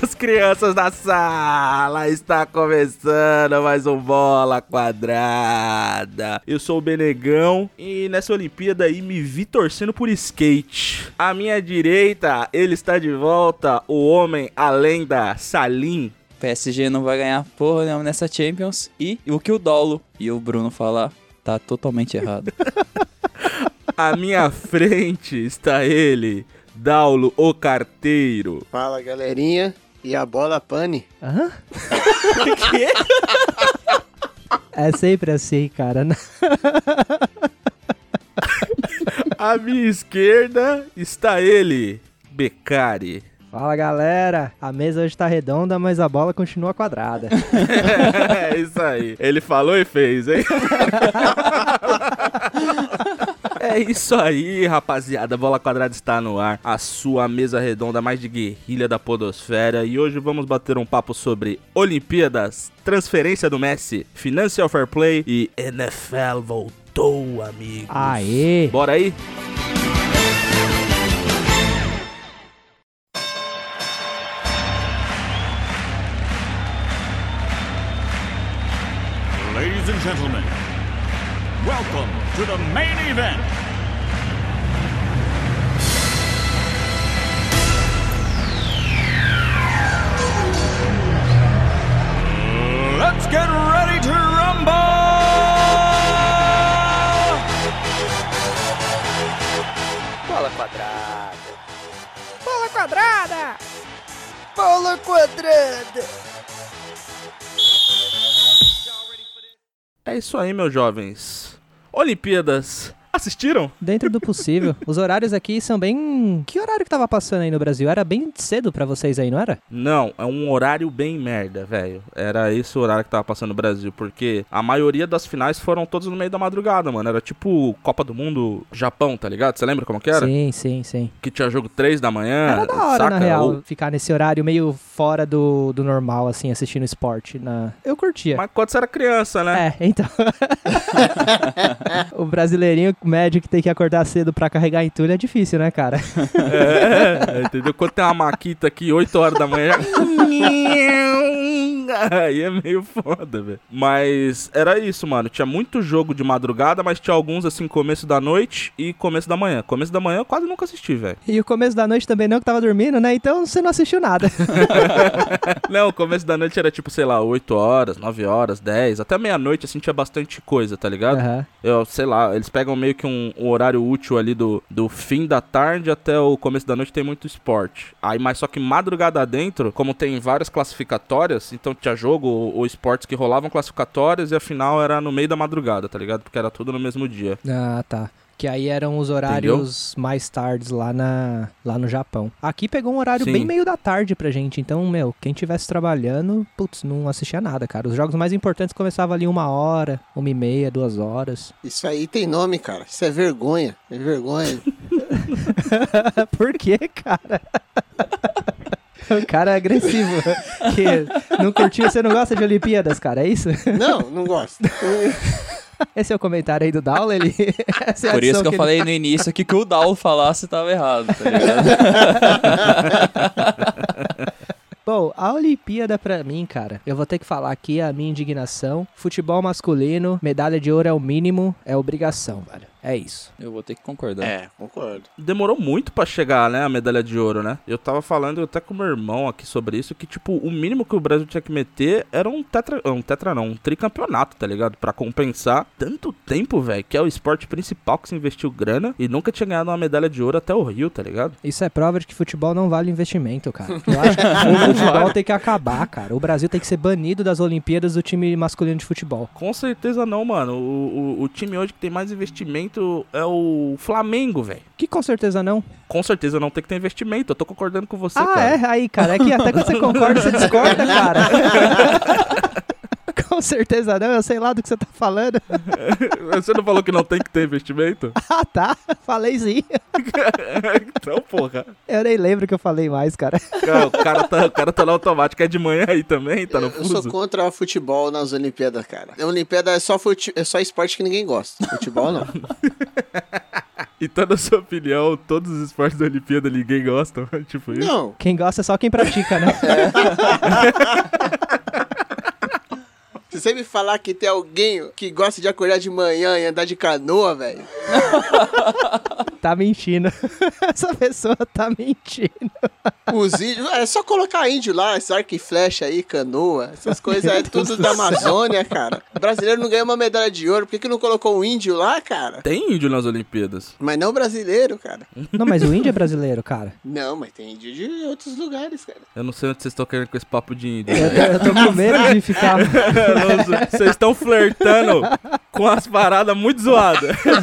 As crianças da sala, está começando mais um Bola Quadrada. Eu sou o Benegão e nessa Olimpíada aí me vi torcendo por skate. À minha direita, ele está de volta, o homem, a lenda, Salim. PSG não vai ganhar porra nenhuma nessa Champions. E o que o Dolo e o Bruno falar tá totalmente errado. À minha frente está ele, Daulo, o carteiro. Fala galerinha, e a bola pane? Hã? É sempre assim, cara. À minha esquerda está ele, Becari. Fala galera, a mesa hoje tá redonda, mas a bola continua quadrada. é isso aí. Ele falou e fez, hein? É isso aí, rapaziada. Bola Quadrada está no ar. A sua mesa redonda mais de guerrilha da podosfera. E hoje vamos bater um papo sobre Olimpíadas, transferência do Messi, Financial Fair Play e NFL voltou, amigo. Aê! Bora aí? Ladies and gentlemen, welcome to the main event. Let's get ready to rumble! Bola quadrada. Bola quadrada! Bola quadrada. É isso aí, meus jovens. Olimpíadas. Assistiram? Dentro do possível. Os horários aqui são bem. Que horário que tava passando aí no Brasil? Era bem cedo pra vocês aí, não era? Não, é um horário bem merda, velho. Era esse o horário que tava passando no Brasil, porque a maioria das finais foram todas no meio da madrugada, mano. Era tipo Copa do Mundo Japão, tá ligado? Você lembra como que era? Sim, sim, sim. Que tinha jogo 3 da manhã. Era da hora, saca? na real, Ou- ficar nesse horário meio fora do, do normal, assim, assistindo esporte. Na... Eu curtia. Mas quando você era criança, né? É, então. o brasileirinho médio que tem que acordar cedo pra carregar entulho é difícil, né, cara? É, entendeu? Quando tem uma maquita aqui, 8 horas da manhã. já- Aí é meio foda, velho. Mas era isso, mano. Tinha muito jogo de madrugada, mas tinha alguns assim, começo da noite e começo da manhã. Começo da manhã eu quase nunca assisti, velho. E o começo da noite também não, que tava dormindo, né? Então você não assistiu nada. Não, o começo da noite era tipo, sei lá, 8 horas, 9 horas, 10, até meia-noite, assim, tinha bastante coisa, tá ligado? Aham. Eu, sei lá, eles pegam meio que um, um horário útil ali do, do fim da tarde até o começo da noite tem muito esporte. Aí, mas só que madrugada dentro, como tem várias classificatórias, então tinha jogo ou, ou esportes que rolavam classificatórias e a final era no meio da madrugada, tá ligado? Porque era tudo no mesmo dia. Ah, tá. Que aí eram os horários mais tardes lá, na, lá no Japão. Aqui pegou um horário Sim. bem meio da tarde pra gente. Então, meu, quem tivesse trabalhando, putz, não assistia nada, cara. Os jogos mais importantes começavam ali uma hora, uma e meia, duas horas. Isso aí tem nome, cara. Isso é vergonha. É vergonha. Por quê, cara? O cara é agressivo. Que não curtiu, você não gosta de Olimpíadas, cara, é isso? Não, não gosto. Esse é o comentário aí do Dowl, ele... essa é Por isso adição que eu ele- falei no início que que o Dalo falasse tava errado, tá ligado? Bom, a Olimpíada pra mim, cara, eu vou ter que falar aqui a minha indignação. Futebol masculino, medalha de ouro é o mínimo, é obrigação, velho. É isso. Eu vou ter que concordar. É, concordo. Demorou muito pra chegar, né, a medalha de ouro, né? Eu tava falando até com meu irmão aqui sobre isso, que, tipo, o mínimo que o Brasil tinha que meter era um tetra... Um tetra não, um tricampeonato, tá ligado? Pra compensar tanto tempo, velho, que é o esporte principal que se investiu grana e nunca tinha ganhado uma medalha de ouro até o Rio, tá ligado? Isso é prova de que futebol não vale investimento, cara. Eu acho que o futebol tem que acabar, cara. O Brasil tem que ser banido das Olimpíadas do time masculino de futebol. Com certeza não, mano. O, o, o time hoje que tem mais investimento é o Flamengo, velho. Que com certeza não. Com certeza não tem que ter investimento. Eu tô concordando com você, ah, cara. é? Aí, cara, é que até quando você concorda, você discorda, cara. com certeza não, eu sei lá do que você tá falando. Você não falou que não tem que ter investimento? Ah, tá. Falei sim. então, porra. Eu nem lembro que eu falei mais, cara. Cara, o, cara tá, o cara tá no automático. É de manhã aí também? Tá no Eu sou fuso? contra o futebol nas Olimpíadas, cara. A Olimpíada é só, fute... é só esporte que ninguém gosta. Futebol não. Então, na sua opinião, todos os esportes da Olimpíada ninguém gosta? tipo isso? Não, Quem gosta é só quem pratica, né? Você me falar que tem alguém que gosta de acordar de manhã e andar de canoa, velho. tá mentindo. Essa pessoa tá mentindo. Os índios, é só colocar índio lá, esse arco e flecha aí, canoa, essas coisas é tudo da Amazônia, cara. O brasileiro não ganhou uma medalha de ouro, por que, que não colocou um índio lá, cara? Tem índio nas Olimpíadas. Mas não brasileiro, cara. Não, mas o índio é brasileiro, cara. Não, mas tem índio de outros lugares, cara. Eu não sei onde vocês estão querendo com esse papo de índio. Eu tô, velho. eu tô com medo de ficar. Vocês estão flertando com as paradas muito zoadas. Eu não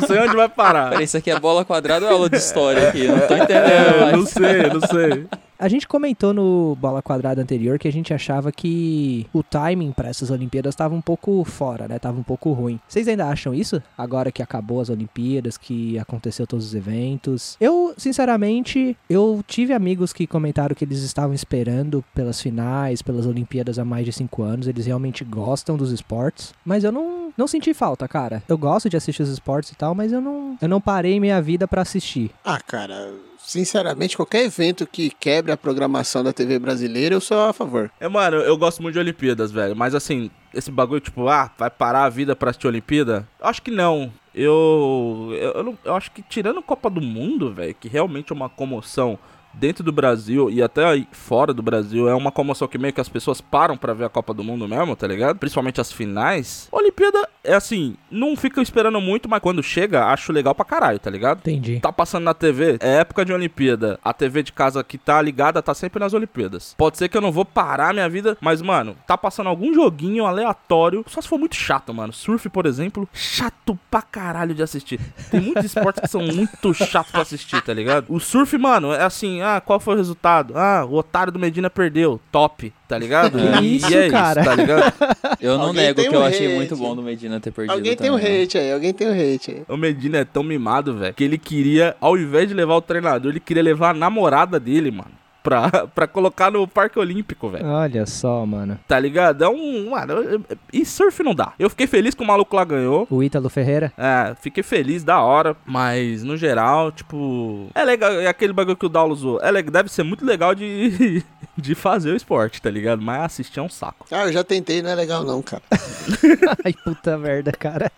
não sei onde vai parar. Peraí, isso aqui é bola quadrada ou aula de história aqui? Não tô entendendo É, não sei, não sei. A gente comentou no Bola Quadrada anterior que a gente achava que o timing para essas Olimpíadas estava um pouco fora, né? Tava um pouco ruim. Vocês ainda acham isso? Agora que acabou as Olimpíadas, que aconteceu todos os eventos. Eu, sinceramente, eu tive amigos que comentaram que eles estavam esperando pelas finais, pelas Olimpíadas há mais de cinco anos. Eles realmente gostam dos esportes. Mas eu não, não senti falta, cara. Eu gosto de assistir os esportes e tal, mas eu não, eu não parei minha vida para assistir. Ah, cara, sinceramente, qualquer evento que quebre a programação da TV brasileira, eu sou a favor. É, mano, eu gosto muito de Olimpíadas, velho. Mas assim, esse bagulho, tipo, ah, vai parar a vida pra assistir Olimpíada? Acho que não. Eu. Eu, eu não- eu acho que tirando Copa do Mundo, velho, que realmente é uma comoção dentro do Brasil e até aí fora do Brasil, é uma comoção que meio que as pessoas param pra ver a Copa do Mundo mesmo, tá ligado? Principalmente as finais. Olimpíada é assim, não fica esperando muito, mas quando chega, acho legal pra caralho, tá ligado? Entendi. Tá passando na TV, é época de Olimpíada. A TV de casa que tá ligada tá sempre nas Olimpíadas. Pode ser que eu não vou parar minha vida, mas, mano, tá passando algum joguinho aleatório. Só se for muito chato, mano. Surf, por exemplo, chato pra caralho de assistir. Tem muitos esportes que são muito chatos pra assistir, tá ligado? O surf, mano, é assim: ah, qual foi o resultado? Ah, o otário do Medina perdeu. Top, tá ligado? Que E- isso, e é cara? isso, tá ligado? Eu não Alguém nego que eu um achei hate. muito bom do Medina ter perdido Alguém tem um também, né? hate aí, alguém tem um hate aí. O Medina é tão mimado, velho, que ele queria, ao invés de levar o treinador, ele queria levar a namorada dele, mano. Pra, pra colocar no Parque Olímpico, velho. Olha só, mano. Tá ligado? É um. Mano, e surf não dá. Eu fiquei feliz que o maluco lá ganhou. O Ítalo Ferreira. É, fiquei feliz, da hora. Mas, no geral, tipo. É legal. É aquele bagulho que o Daulo usou. É, deve ser muito legal de, de fazer o esporte, tá ligado? Mas assistir é um saco. Ah, eu já tentei, não é legal não, cara. Ai, puta merda, cara.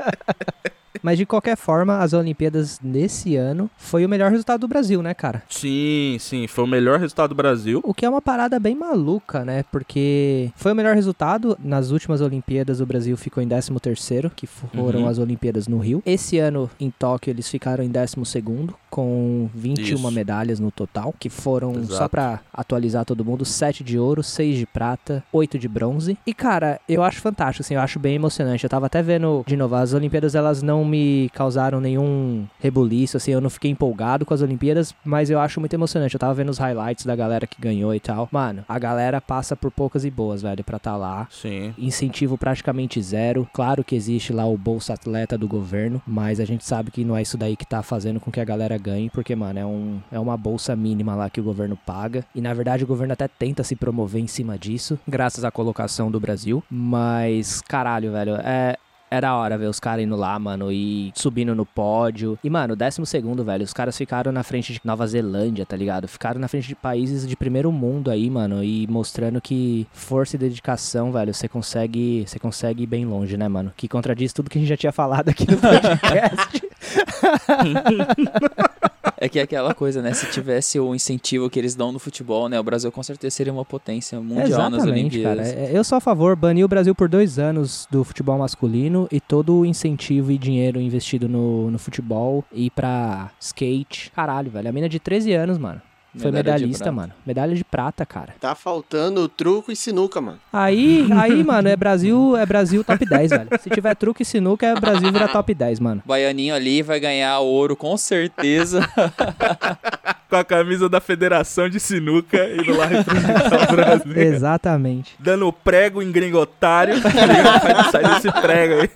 Mas de qualquer forma, as Olimpíadas nesse ano foi o melhor resultado do Brasil, né, cara? Sim, sim. Foi o melhor resultado do Brasil. O que é uma parada bem maluca, né? Porque foi o melhor resultado. Nas últimas Olimpíadas, o Brasil ficou em 13º, que foram Uhum. as Olimpíadas no Rio. Esse ano, em Tóquio, eles ficaram em 12º, com 21 Isso. medalhas no total, que foram, Exato. só pra atualizar todo mundo, 7 de ouro, 6 de prata, 8 de bronze. E, cara, eu acho fantástico, assim, eu acho bem emocionante. Eu tava até vendo, de novo, as Olimpíadas, elas não me causaram nenhum rebuliço, assim, eu não fiquei empolgado com as Olimpíadas, mas eu acho muito emocionante. Eu tava vendo os highlights da galera que ganhou e tal. Mano, a galera passa por poucas e boas, velho, pra tá lá. Sim. Incentivo praticamente zero. Claro que existe lá o Bolsa Atleta do governo, mas a gente sabe que não é isso daí que tá fazendo com que a galera ganhe, porque, mano, é, um, é uma bolsa mínima lá que o governo paga. E na verdade o governo até tenta se promover em cima disso, graças à colocação do Brasil. Mas, caralho, velho, é. Da hora ver os caras indo lá, mano, e subindo no pódio. E, mano, décimo segundo, velho, os caras ficaram na frente de Nova Zelândia, tá ligado? Ficaram na frente de países de primeiro mundo aí, mano, e mostrando que força e dedicação, velho, você consegue, você consegue ir bem longe, né, mano? Que contradiz tudo que a gente já tinha falado aqui no podcast. É que é aquela coisa, né? Se tivesse o incentivo que eles dão no futebol, né? O Brasil com certeza seria uma potência mundial nas Exatamente, cara. Olimpíadas. É, Eu sou a favor, banir o Brasil por dois anos do futebol masculino e todo o incentivo e dinheiro investido no, no futebol e pra skate. Caralho, velho. A mina de 13 anos, mano. Foi Medalha medalhista, mano. Medalha de prata, cara. Tá faltando truco e sinuca, mano. Aí, aí, mano, é Brasil, é Brasil top 10, velho. Se tiver truque e sinuca, é Brasil vira top 10, mano. Baianinho ali vai ganhar ouro com certeza. Com a camisa da Federação de Sinuca indo lá representar o Brasil. Exatamente. dando prego em gringotário. tá sair desse prego aí.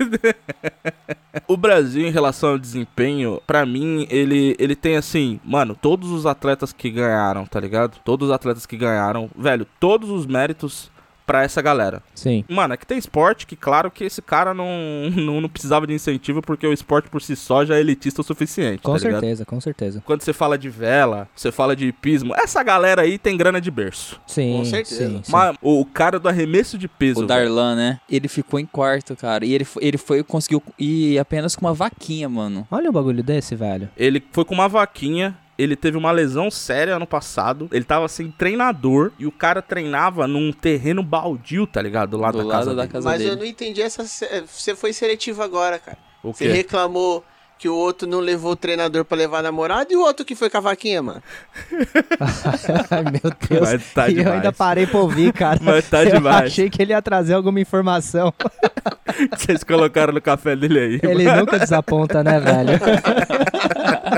o Brasil, em relação ao desempenho, pra mim, ele, ele tem assim, mano, todos os atletas que ganharam, tá ligado? Todos os atletas que ganharam, velho, todos os méritos pra essa galera. Sim. Mano, é que tem esporte que, claro, que esse cara não, não, não precisava de incentivo porque o esporte por si só já é elitista o suficiente. Com tá ligado? certeza, com certeza. Quando você fala de vela, você fala de hipismo, essa galera aí tem grana de berço. Sim, Com certeza. sim, sim. Mas o cara do arremesso de peso. O velho, Darlan, né? Ele ficou em quarto, cara. E ele, ele foi, conseguiu ir apenas com uma vaquinha, mano. Olha um bagulho desse, velho. Ele foi com uma vaquinha. Ele teve uma lesão séria ano passado. Ele tava sem treinador. E o cara treinava num terreno baldio, tá ligado? Lá do da lado casa da dele. casa Mas dele. eu não entendi essa. se- Você foi seletivo agora, cara. O Você quê? reclamou que o outro não levou o treinador pra levar a namorada e o outro que foi com a vaquinha, mano. Ai, meu Deus. Mas tá e eu ainda parei pra ouvir, cara. Mas tá eu demais. achei que ele ia trazer alguma informação. Vocês colocaram no café dele aí. Ele nunca desaponta, né, velho?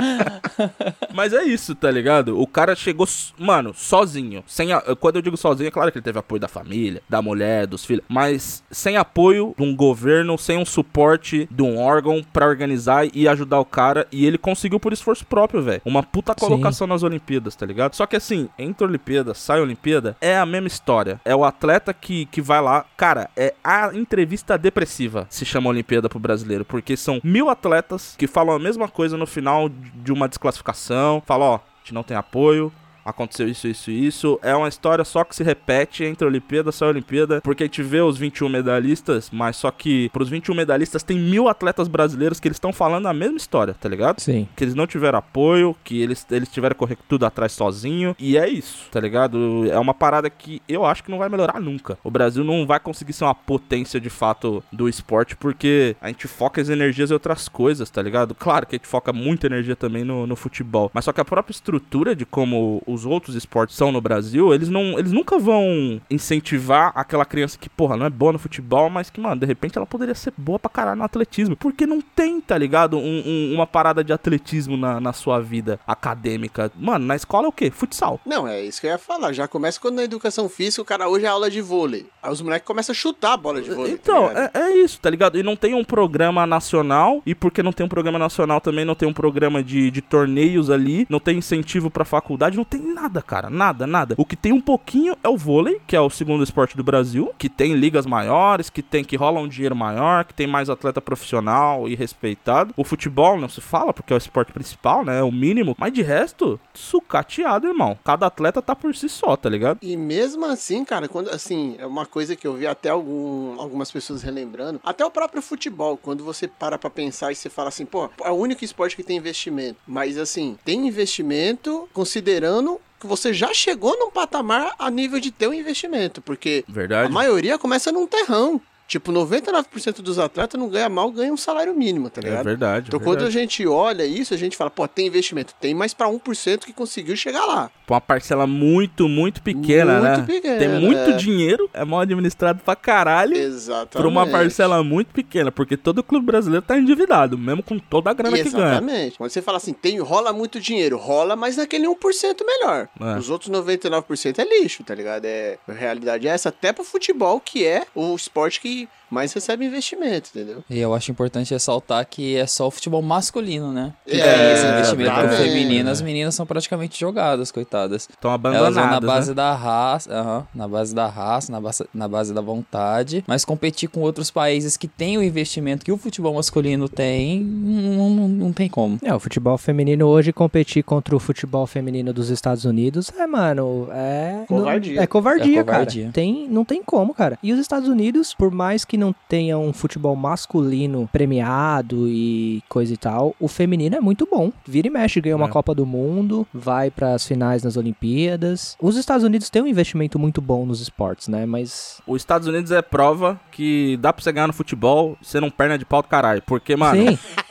Mas é isso, tá ligado? O cara chegou, mano, sozinho. Sem a- Quando eu digo sozinho, é claro que ele teve apoio da família, da mulher, dos filhos. Mas sem apoio de um governo, sem um suporte de um órgão pra organizar e ajudar o cara. E ele conseguiu por esforço próprio, velho. Uma puta Sim. colocação nas Olimpíadas, tá ligado? Só que assim, entra Olimpíada, sai Olimpíada, é a mesma história. É o atleta que, que vai lá. Cara, é a entrevista depressiva, se chama Olimpíada pro brasileiro. Porque são mil atletas que falam a mesma coisa no final de uma desclassificação. Falam, ó, a gente não tem apoio. Aconteceu isso, isso e isso. É uma história só que se repete entre Olimpíada e Olimpíada. Porque a gente vê os 21 medalhistas, mas só que pros 21 medalhistas tem mil atletas brasileiros que eles estão falando a mesma história, tá ligado? Sim. que eles não tiveram apoio, que eles, eles tiveram que correr tudo atrás sozinho. E é isso, tá ligado? É uma parada que eu acho que não vai melhorar nunca. O Brasil não vai conseguir ser uma potência de fato do esporte, porque a gente foca as energias em outras coisas, tá ligado? Claro que a gente foca muita energia também no, no futebol. Mas só que a própria estrutura de como os outros esportes são no Brasil, eles não. Eles nunca vão incentivar aquela criança que, porra, não é boa no futebol, mas que, mano, de repente ela poderia ser boa pra caralho no atletismo. Porque não tem, tá ligado? Um- um- uma parada de atletismo na, na sua vida acadêmica. Mano, na escola é o quê? Futsal. Não, é isso que eu ia falar. Já começa quando na educação física o cara hoje é aula de vôlei. Aí os moleques começam a chutar a bola de vôlei. tá Então, ligado? é, é isso, tá ligado? E não tem um programa nacional, e porque não tem um programa nacional também, não tem um programa de, de torneios ali, não tem incentivo pra faculdade, não tem nada, cara, nada, nada. O que tem um pouquinho é o vôlei, que é o segundo esporte do Brasil, que tem ligas maiores, que tem que rola um dinheiro maior, que tem mais atleta profissional e respeitado. O futebol não se fala, porque é o esporte principal, né? É o mínimo. Mas de resto, sucateado, irmão. Cada atleta tá por si só, tá ligado? E mesmo assim, cara, quando assim, é uma coisa que eu vi até algum, algumas pessoas relembrando, até o próprio futebol, quando você para pra pensar e você fala assim, pô, é o único esporte que tem investimento. Mas assim, tem investimento considerando que você já chegou num patamar a nível de ter um investimento, porque a Verdade. maioria começa num terrão. Tipo, 99% dos atletas não ganha mal, ganha um salário mínimo, tá É ligado? verdade. Então, é quando a verdade. gente olha isso, a gente fala, pô, tem investimento. Tem mais pra 1% que conseguiu chegar lá. Uma parcela muito, muito pequena, Muito né? pequena, Tem muito é. dinheiro, é mal administrado pra caralho. Exatamente. Por uma parcela muito pequena, porque todo clube brasileiro tá endividado, mesmo com toda a grana que ganha. Exatamente. Quando você fala assim, tem, rola muito dinheiro, rola, mas naquele 1% melhor. É. Os outros 99% é lixo, tá ligado? É, a realidade é essa, até pro futebol, que é o esporte que see mais recebe investimento, entendeu? E eu acho importante ressaltar que é só o futebol masculino, né? Que É, tem esse investimento pro feminino. As meninas são praticamente jogadas, coitadas. Estão Elas vão na abandonadas, base né? da raça, aham, na base da raça, na base, na base da vontade, mas competir com outros países que têm o investimento que o futebol masculino tem, não, não, não tem como. É, o futebol feminino hoje competir contra o futebol feminino dos Estados Unidos é, mano, é. Covardia. É covardia, É covardia. cara. Tem, não tem como, cara. E os Estados Unidos, por mais que não tenha um futebol masculino premiado e coisa e tal, o feminino é muito bom. Vira e mexe, ganha uma É. Copa do Mundo, vai pras finais nas Olimpíadas. Os Estados Unidos têm um investimento muito bom nos esportes, né? Mas. Os Estados Unidos é prova que dá pra você ganhar no futebol sendo um perna de pau do caralho. Porque, mano, Sim.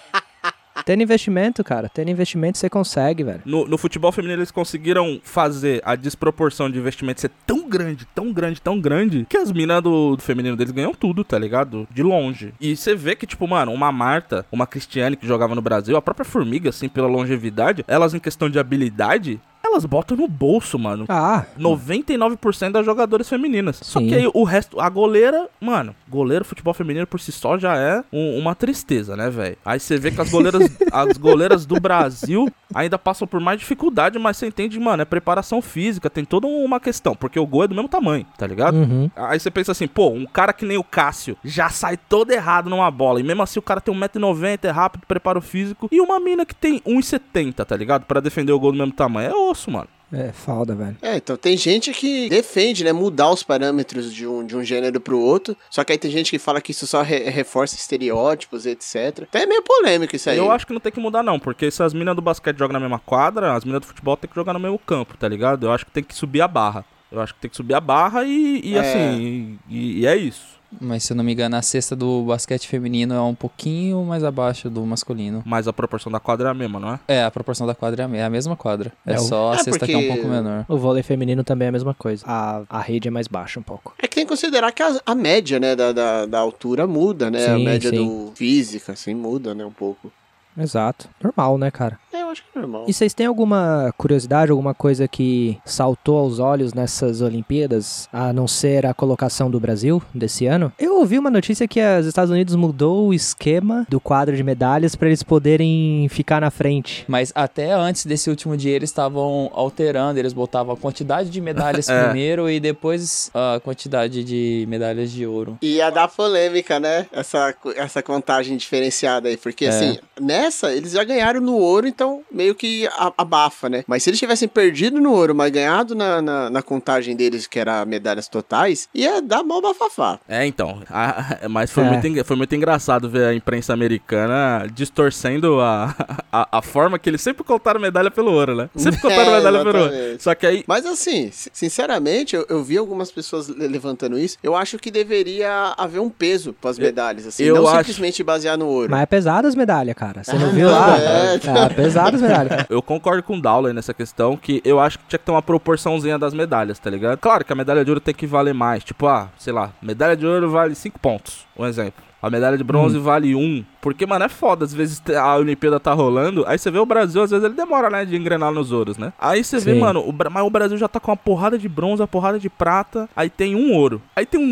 Tendo investimento, cara. Tendo investimento, você consegue, velho. no, no futebol feminino eles conseguiram fazer a desproporção de investimento ser tão grande, tão grande, tão grande, que as minas do, do feminino deles ganham tudo, tá ligado? De longe. E você vê que, tipo, mano, uma Marta, uma Cristiane que jogava no Brasil, a própria Formiga, assim, pela longevidade, elas em questão de habilidade. Elas botam no bolso, mano. Ah, 99% das jogadoras femininas. Só Sim. que aí o resto, a goleira, mano, goleiro futebol feminino por si só já é um- uma tristeza, né, velho? Aí você vê que as goleiras, as goleiras do Brasil ainda passam por mais dificuldade, mas você entende, mano, é preparação física, tem toda uma questão, porque o gol é do mesmo tamanho, tá ligado? uhum. Aí você pensa assim, pô, um cara que nem o Cássio já sai todo errado numa bola. E mesmo assim o cara tem 1,90m, é rápido, preparo físico. E uma mina que tem 1,70m, tá ligado? Pra defender o gol do mesmo tamanho. É osso, mano. É foda, velho. É, então tem gente que defende, né, mudar os parâmetros de um, de um gênero pro outro, só que aí tem gente que fala que isso só re- reforça estereótipos, etc. Até é meio polêmico isso aí. Eu acho que não tem que mudar, não, porque se as minas do basquete jogam na mesma quadra, as minas do futebol tem que jogar no mesmo campo, tá ligado? Eu acho que tem que subir a barra. Eu acho que tem que subir a barra e, e É. assim, e, e é isso. Mas se eu não me engano, a cesta do basquete feminino é um pouquinho mais abaixo do masculino. Mas a proporção da quadra é a mesma, não é? É, a proporção da quadra é a é a mesma quadra. É, É o- só a É, cesta que é um pouco menor. O vôlei feminino também é a mesma coisa. A, a rede é mais baixa um pouco. É que tem que considerar que a, a média, né, da, da, da altura muda, né? a Sim, média sim. do física, assim, muda, né, um pouco. Exato. Normal, né, cara? É, eu acho que é normal. E vocês têm alguma curiosidade, alguma coisa que saltou aos olhos nessas Olimpíadas, a não ser a colocação do Brasil desse ano? Eu ouvi uma notícia que os Estados Unidos mudou o esquema do quadro de medalhas para eles poderem ficar na frente. Mas até antes desse último dia eles estavam alterando, eles botavam a quantidade de medalhas É. primeiro e depois a quantidade de medalhas de ouro. E ia dar polêmica, né? Essa, essa contagem diferenciada aí. Porque, É. assim, nessa, eles já ganharam no ouro, então meio que a- abafa, né? Mas se eles tivessem perdido no ouro, mas ganhado na, na, na contagem deles, que era medalhas totais, ia dar mó bafafá. É, então. a- mas foi, É. Muito, foi muito engraçado ver a imprensa americana distorcendo a, a, a forma que eles sempre contaram medalha pelo ouro, né? Sempre contaram É, medalha pelo ouro. exatamente. Só que aí. Mas assim, si- sinceramente, eu, eu vi algumas pessoas le- levantando isso. Eu acho que deveria haver um peso pras medalhas, assim, eu não acho- simplesmente basear no ouro. Mas é pesado as medalhas, cara. Você não Ah, viu lá? é. É, pesado as medalhas. Eu concordo com o Dowler nessa questão, que eu acho que tinha que ter uma proporçãozinha das medalhas, tá ligado? Claro que a medalha de ouro tem que valer mais. Tipo, ah, sei lá, medalha de ouro vale 5 pontos, um exemplo. A medalha de bronze vale um. Porque, mano, é foda. Às vezes a Olimpíada tá rolando. Aí você vê o Brasil, às vezes ele demora, né? De engrenar nos ouros, né? Aí você vê, mano, o, mas o Brasil já tá com uma porrada de bronze, uma porrada de prata. Aí tem um ouro. Aí tem um,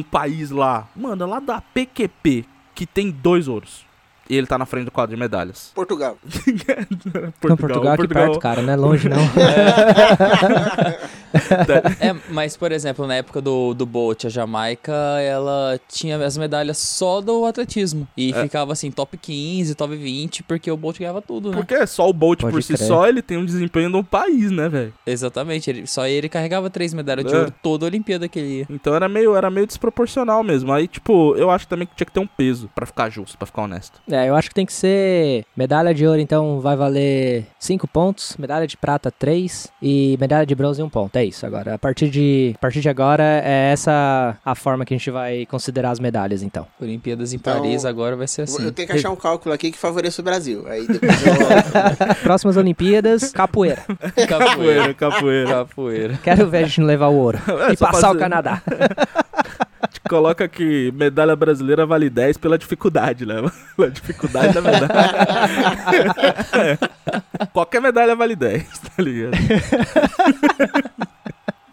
um país lá, mano, lá da PQP, que tem dois ouros. E ele tá na frente do quadro de medalhas. Portugal. Não, Portugal aqui perto, cara. Não é longe, não. É, mas, por exemplo, na época do, do Bolt, a Jamaica, ela tinha as medalhas só do atletismo. E É. ficava assim, top 15, top 20, porque o Bolt ganhava tudo, né? Porque é só o Bolt Pode por si crer. só, ele tem um desempenho no país, né, velho? Exatamente, ele, só ele carregava três medalhas de É. ouro toda a Olimpíada que ele ia. Então era meio, era meio desproporcional mesmo. Aí, tipo, eu acho também que tinha que ter um peso pra ficar justo, pra ficar honesto. É, eu acho que tem que ser medalha de ouro, então vai valer 5 pontos, medalha de prata 3 e medalha de bronze 1 ponto. É isso agora. A partir de, a partir de agora é essa a forma que a gente vai considerar as medalhas, então. Olimpíadas em Então, Paris agora vai ser assim. Eu tenho que achar um cálculo aqui que favoreça o Brasil. Aí depois eu... Próximas Olimpíadas, capoeira. Capoeira. capoeira. Capoeira. Quero ver a gente levar o ouro É, e só passar fazer- o Canadá. Coloca que medalha brasileira vale 10 pela dificuldade, né? Pela dificuldade da medalha. Qualquer medalha vale 10, tá ligado?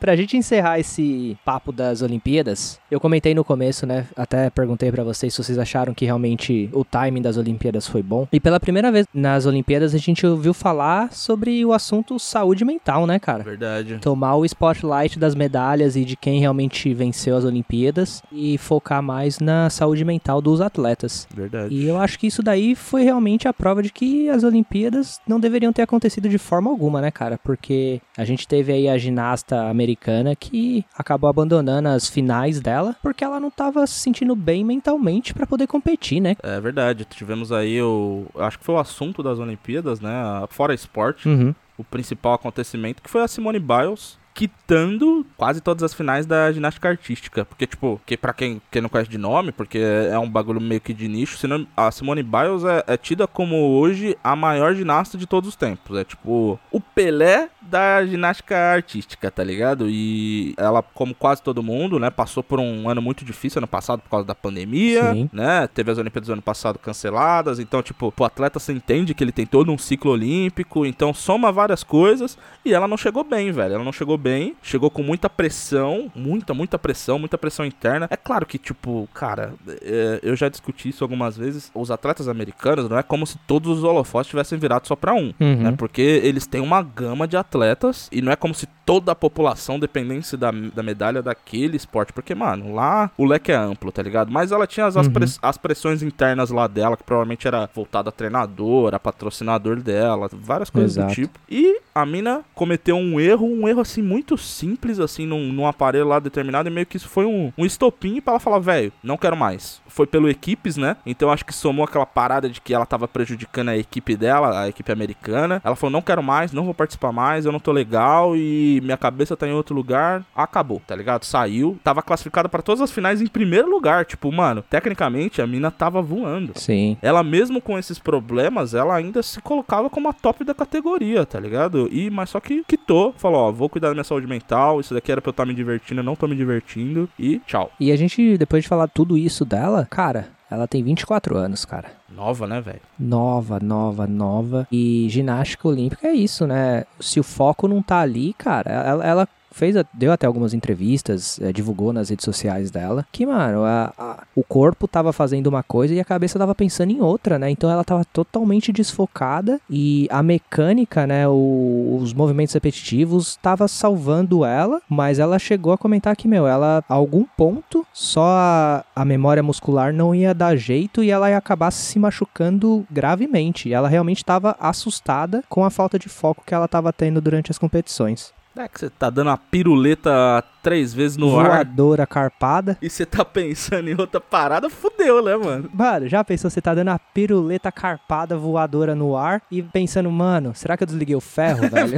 Pra gente encerrar esse papo das Olimpíadas, eu comentei no começo, né? Até perguntei pra vocês se vocês acharam que realmente o timing das Olimpíadas foi bom. E pela primeira vez nas Olimpíadas a gente ouviu falar sobre o assunto saúde mental, né, cara? Verdade. Tomar o spotlight das medalhas e de quem realmente venceu as Olimpíadas e focar mais na saúde mental dos atletas. Verdade. E eu acho que isso daí foi realmente a prova de que as Olimpíadas não deveriam ter acontecido de forma alguma, né, cara? Porque a gente teve aí a ginasta americana que acabou abandonando as finais dela porque ela não tava se sentindo bem mentalmente pra poder competir, né? É verdade. Tivemos aí o. Acho que foi o assunto das Olimpíadas, né? Fora esporte. Uhum. o principal acontecimento, que foi a Simone Biles, quitando quase todas as finais da ginástica artística. Porque, tipo, que pra quem, quem não conhece de nome, porque é um bagulho meio que de nicho, a Simone Biles é, é tida como hoje a maior ginasta de todos os tempos. É tipo o Pelé da ginástica artística, tá ligado? E ela, como quase todo mundo, né, passou por um ano muito difícil ano passado por causa da pandemia, Sim. né? Teve as Olimpíadas do ano passado canceladas, então, tipo, o atleta se entende que ele tem todo um ciclo olímpico, então soma várias coisas e ela não chegou bem, velho. Ela não chegou bem, chegou com muita pressão, muita, muita pressão, muita pressão interna. É claro que, tipo, cara, é, eu já discuti isso algumas vezes. Os atletas americanos não é como se todos os holofotes tivessem virado só pra um, Uhum. né? Porque eles têm uma gama de atletas e não é como se toda a população dependesse da, da medalha daquele esporte. Porque, mano, lá o leque é amplo, tá ligado? Mas ela tinha as, as, Uhum. press- as pressões internas lá dela, que provavelmente era voltada a treinador, a patrocinador dela, várias coisas do Exato. tipo. E a mina cometeu um erro, um erro assim muito simples, assim, num, num aparelho lá determinado, e meio que isso foi um, um estopim pra ela falar, velho, não quero mais. Foi pelo equipes, né? Então acho que somou aquela parada de que ela tava prejudicando a equipe dela, a equipe americana. Ela falou, não quero mais, não vou participar mais, eu não tô legal e minha cabeça tá em outro lugar. Acabou, tá ligado? Saiu, tava classificada pra todas as finais em primeiro lugar. Tipo, mano, tecnicamente a mina tava voando. Sim. Ela mesmo com esses problemas, ela ainda se colocava como a top da categoria, tá ligado? E mas só que quitou, falou, ó, vou cuidar da minha saúde mental, isso daqui era pra eu estar me divertindo, eu não tô me divertindo e tchau. E a gente, depois de falar tudo isso dela, cara, ela tem 24 anos, cara. Nova, né, velho? Nova, nova, nova. E ginástica olímpica é isso, né? Se o foco não tá ali, cara, ela, ela fez, deu até algumas entrevistas, eh, divulgou nas redes sociais dela, que, mano, a- a- o corpo tava fazendo uma coisa e a cabeça tava pensando em outra, né? Então ela tava totalmente desfocada e a mecânica, né, o- os movimentos repetitivos tava salvando ela, mas ela chegou a comentar que, meu, ela, a algum ponto, só a, a memória muscular não ia dar jeito e ela ia acabar se machucando gravemente. Ela realmente tava assustada com a falta de foco que ela tava tendo durante as competições. É que você tá dando uma piruleta três vezes no ar Voadora carpada. e você tá pensando em outra parada, fudeu, né, mano? Mano, já pensou, você tá dando a piruleta carpada voadora no ar e pensando, mano, será que eu desliguei o ferro, velho?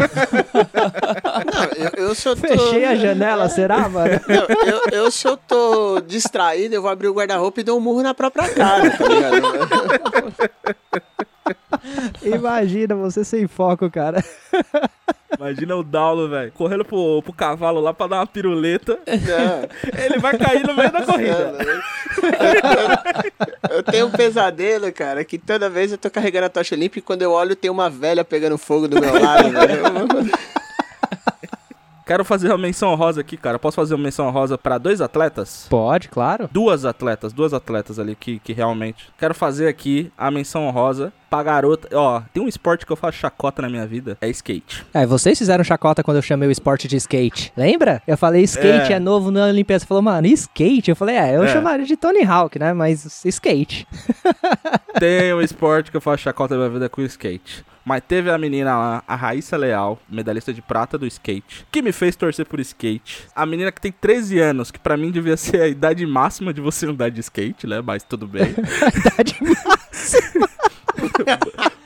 Não, eu, eu se eu tô... Fechei a janela, será, mano? Eu, eu, eu, se eu tô distraído, eu vou abrir o guarda-roupa e dou um murro na própria cara, tá ligado? Imagina você sem foco, cara. Imagina o Daulo, velho, correndo pro, pro cavalo lá pra dar uma piruleta. Não, Ele vai cair no meio da corrida. eu, eu tenho um pesadelo, cara, que toda vez eu tô carregando a tocha limpa e quando eu olho tem uma velha pegando fogo do meu lado, velho. Quero fazer uma menção rosa aqui, cara. Posso fazer uma menção rosa pra dois atletas? Pode, claro. Duas atletas, duas atletas ali que, que realmente. Quero fazer aqui a menção rosa pra garota. Ó, tem um esporte que eu faço chacota na minha vida: é skate. É, vocês fizeram chacota quando eu chamei o esporte de skate. Lembra? Eu falei skate É. é, novo na Olimpíada. Você falou, mano, skate? Eu falei, é, eu É. chamaria de Tony Hawk, né? Mas skate. Tem um esporte que eu faço chacota na minha vida com skate. Mas teve a menina lá, a Raíssa Leal, medalhista de prata do skate, que me fez torcer por skate. A menina que tem 13 anos, que pra mim devia ser a idade máxima de você andar de skate, né? Mas tudo bem. Idade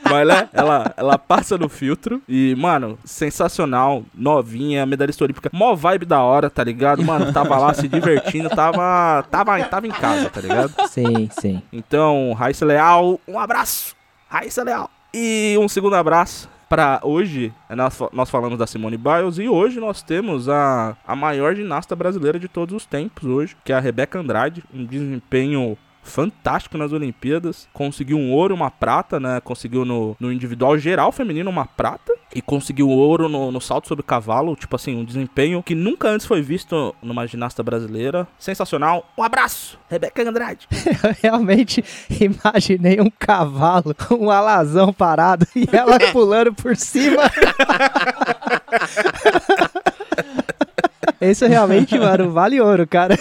Mas né, ela, ela passa no filtro e, mano, sensacional, novinha, medalhista olímpica, mó vibe da hora, tá ligado? Mano, tava lá se divertindo, tava, tava, tava em casa, tá ligado? Sim, sim. Então, Raíssa Leal, um abraço, Raíssa Leal. E um segundo abraço pra hoje, nós, fa- nós falamos da Simone Biles e hoje nós temos a, a maior ginasta brasileira de todos os tempos hoje, que é a Rebeca Andrade, um desempenho fantástico nas Olimpíadas, conseguiu um ouro, uma prata, né? Conseguiu no, no individual geral feminino uma prata e conseguiu ouro no, no salto sobre cavalo, tipo assim, um desempenho que nunca antes foi visto numa ginasta brasileira. Sensacional. Um abraço, Rebeca Andrade. Eu realmente imaginei um cavalo, um alazão parado e ela pulando por cima. Isso realmente, mano, vale ouro, cara.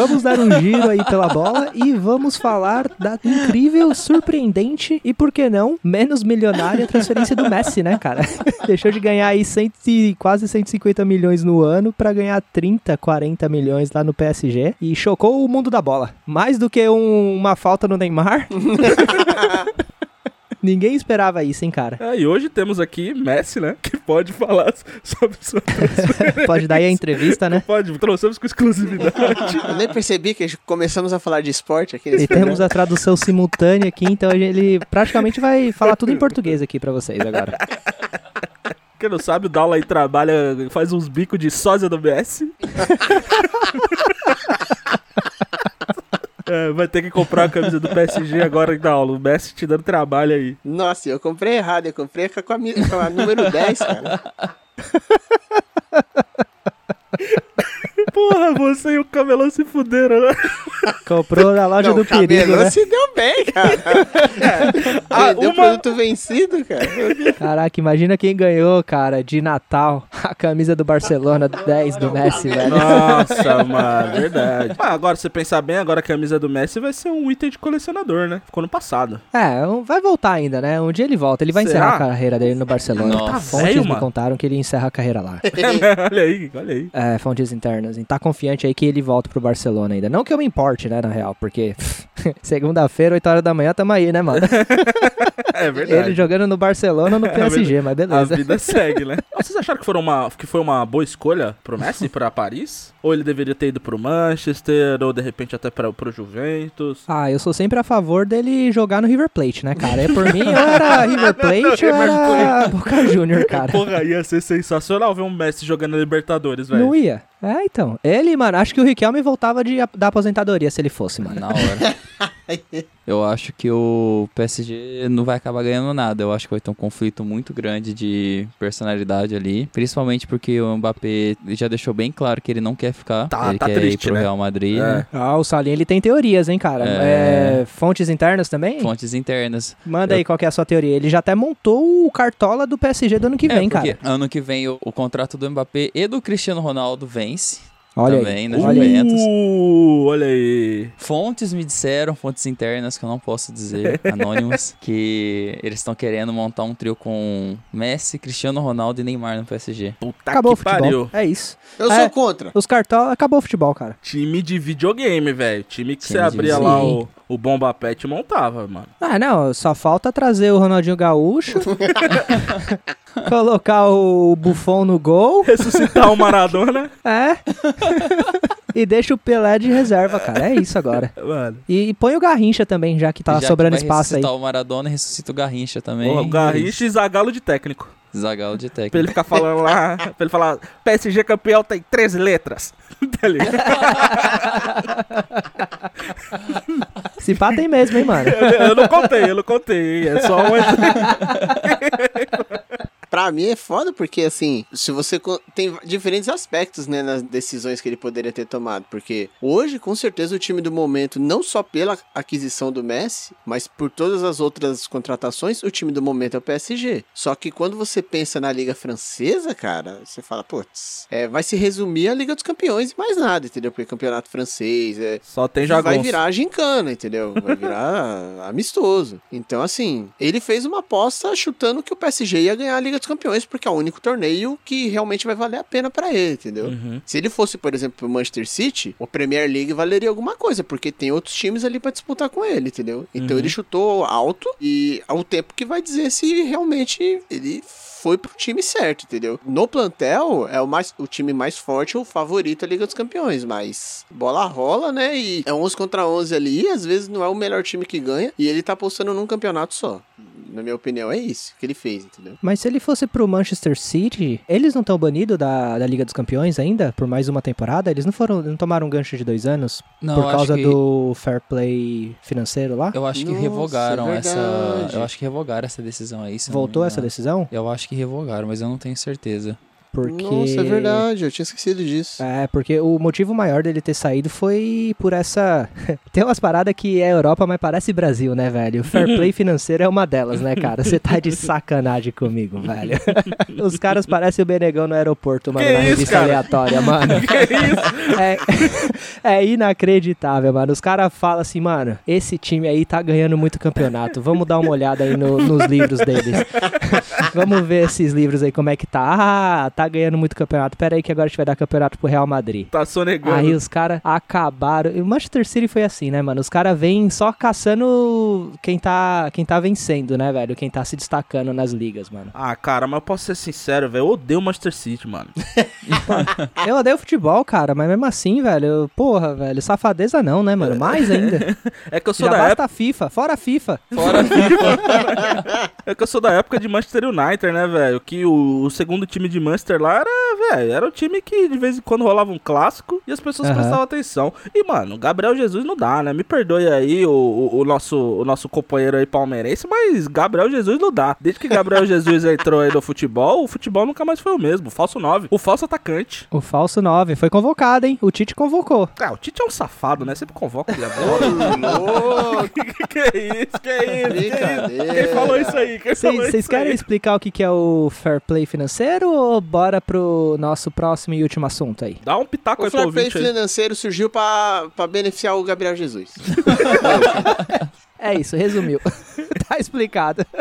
Vamos dar um giro aí pela bola e vamos falar da incrível, surpreendente e, por que não, menos milionária transferência do Messi, né, cara? Deixou de ganhar aí cento e- quase 150 milhões no ano pra ganhar 30, 40 milhões lá no PSG e chocou o mundo da bola. Mais do que um- uma falta no Neymar. Ninguém esperava isso, hein, cara. É, e hoje temos aqui Messi, né? Que pode falar sobre sua Pode dar aí a entrevista, né? Pode, trouxemos com exclusividade. Eu nem percebi que começamos a falar de esporte aqui E temos a tradução simultânea aqui, então ele praticamente vai falar tudo em português aqui pra vocês agora. Quem não sabe, o Daula aí trabalha, faz uns bicos de sósia do Messi. É, vai ter que comprar a camisa do PSG agora da aula. O Messi te dando trabalho aí. Nossa, eu comprei errado. Eu comprei com a, com a número 10, cara. Porra, você e o camelão se fuderam, né? Comprou na loja Não, do o cabelão perigo, né? se deu bem, cara. Ah, Vendeu uma- produto vencido, cara. Caraca, imagina quem ganhou, cara, de Natal, a camisa do Barcelona 10 do Messi, velho. Nossa, mano, verdade. Ah, agora, se você pensar bem, agora a camisa do Messi vai ser um item de colecionador, né? Ficou no passado. É, vai voltar ainda, né? Um dia ele volta. Ele vai Será? encerrar a carreira dele no Barcelona. Nossa. Tá Fontes velho, me mano. contaram que ele encerra a carreira lá. olha aí, olha aí. É, fontes internas. Tá confiante aí que ele volta pro Barcelona ainda. Não que eu me importe, né, na real, porque segunda-feira, 8 horas da manhã, tamo aí, né, mano? É verdade. Ele jogando no Barcelona ou no PSG, mas A beleza. vida segue, né? Vocês acharam que, foram uma, que foi uma boa escolha pro Messi pra Paris? Ou ele deveria ter ido pro Manchester, ou de repente até pra, pro Juventus? Ah, eu sou sempre a favor dele jogar no River Plate, né, cara? É por mim, ou era River Plate ou era Boca Junior, cara. Porra, ia ser sensacional ver um Messi jogando na Libertadores, velho. Não ia. É, então. Ele, mano, acho que o Riquelme voltava de, da aposentadoria se ele fosse, mano. Na hora. Eu acho que o PSG não vai acabar ganhando nada. Eu acho que vai ter um conflito muito grande de personalidade ali. Principalmente porque o Mbappé já deixou bem claro que ele não quer ficar. Tá- ele tá quer triste, ir pro né? Real Madrid. É. né? Ah, o Salinho, ele tem teorias, hein, cara? É. É, fontes internas também? Fontes internas. Manda aí qual que é a sua teoria. Ele já até montou o cartola do PSG do ano que vem, é, porque cara. ano que vem o, o contrato do Mbappé e do Cristiano Ronaldo vence. Olha também, aí. né? Olha aí. Juventus. Uh, olha aí. Fontes me disseram, fontes internas que eu não posso dizer, anônimas, que eles estão querendo montar um trio com Messi, Cristiano Ronaldo e Neymar no PSG. Puta Acabou o que futebol. pariu. É isso. Eu É. sou contra. Os cartolas, acabou o futebol, cara. Time de videogame, velho. Time que Time você abria videogame. lá o, o Bomba Pet e montava, mano. Ah, não, só falta trazer o Ronaldinho Gaúcho, colocar o Buffon no gol, Ressuscitar o Maradona. é, e deixa o Pelé de reserva, cara. É isso agora. Mano. E, e põe o Garrincha também, já que tá Já que sobrando vai espaço aí. ressuscitar o Maradona e ressuscita o Garrincha também. O Garrincha e Zagalo de técnico. Zagallo de Pra ele técnico. ficar falando lá, pra ele falar, PSG campeão tem 13 letras. tá ligado? Se pá tem mesmo, hein, mano. Eu, eu não contei, eu não contei. É só um. Pra mim é foda porque, assim, se você. Tem diferentes aspectos, né, nas decisões que ele poderia ter tomado. Porque hoje, com certeza, o time do momento, não só pela aquisição do Messi, mas por todas as outras contratações, o time do momento é o PSG. Só que quando você pensa na Liga Francesa, cara, você fala, putz, é, vai se resumir a Liga dos Campeões e mais nada, entendeu? Porque campeonato francês é, Só tem vai jagunço. virar gincana, entendeu? Vai virar amistoso. Então, assim, ele fez uma aposta chutando que o PSG ia ganhar a Liga dos Campeões, porque é o único torneio que realmente vai valer a pena pra ele, entendeu? Uhum. Se ele fosse, por exemplo, pro Manchester City, o Premier League valeria alguma coisa, porque tem outros times ali pra disputar com ele, entendeu? Então Uhum. ele chutou alto e ao tempo que vai dizer se realmente ele foi pro time certo, entendeu? No plantel é o, mais, o time mais forte, o favorito da Liga dos Campeões, mas bola rola, né? E é 11 contra 11 ali, e às vezes não é o melhor time que ganha, e ele tá apostando num campeonato só. Na minha opinião, é isso que ele fez, entendeu? Mas se ele fosse pro Manchester City, eles não estão banidos da, da Liga dos Campeões ainda? Por mais uma temporada? Eles não foram, não tomaram um gancho de dois anos? Não, por causa que- do fair play financeiro lá? Eu acho que Nossa, revogaram é essa. Eu acho que revogaram essa decisão aí. Voltou essa decisão? Eu acho que revogaram, mas eu não tenho certeza. Porque... Nossa, é verdade, eu tinha esquecido disso. É, porque o motivo maior dele ter saído foi por essa. Tem umas paradas que é Europa, mas parece Brasil, né, velho? O fair play financeiro é uma delas, né, cara? Você tá de sacanagem comigo, velho. Os caras parecem o Benegão no aeroporto, mano, Que na isso, revista cara? aleatória, mano. Que isso? É, é inacreditável, mano. Os caras falam assim, mano, esse time aí tá ganhando muito campeonato. Vamos dar uma olhada aí no- nos livros deles. Vamos ver esses livros aí, como é que tá. Ah, tá ganhando muito campeonato. Pera aí que agora a gente vai dar campeonato pro Real Madrid. Tá sonegando. Aí os caras acabaram. E o Manchester City foi assim, né, mano? Os caras vêm só caçando quem tá, quem tá vencendo, né, velho? Quem tá se destacando nas ligas, mano. Ah, cara, mas eu posso ser sincero, velho. Eu odeio o Manchester City, mano. Eu odeio futebol, cara, mas mesmo assim, velho, porra, velho, safadeza não, né, mano? Mais ainda. É que eu sou Já da basta época. a FIFA, fora a FIFA. Fora É que eu sou da época de Manchester United, né, velho? Que o, o segundo time de Manchester lá era, velho, era o time que de vez em quando rolava um clássico e as pessoas Aham. prestavam atenção. E, mano, Gabriel Jesus não dá, né? Me perdoe aí o, o, o nosso, o nosso companheiro aí palmeirense, mas Gabriel Jesus não dá. Desde que Gabriel Jesus entrou aí no futebol, o futebol nunca mais foi o mesmo. O falso 9, o falso atacante. O falso 9 foi convocado, hein? O Tite convocou. Ah, o Tite é um safado, né? Sempre convoca ele agora. que, que é isso? Que é isso? Que é isso? Quem falou isso aí? Quem falou Vocês querem aí? explicar o que, que é o fair play financeiro ou bora pro nosso próximo e último assunto aí? Dá um pitaco O aí pro ouvinte financeiro surgiu pra, pra beneficiar o Gabriel Jesus. É isso, resumiu. tá explicado.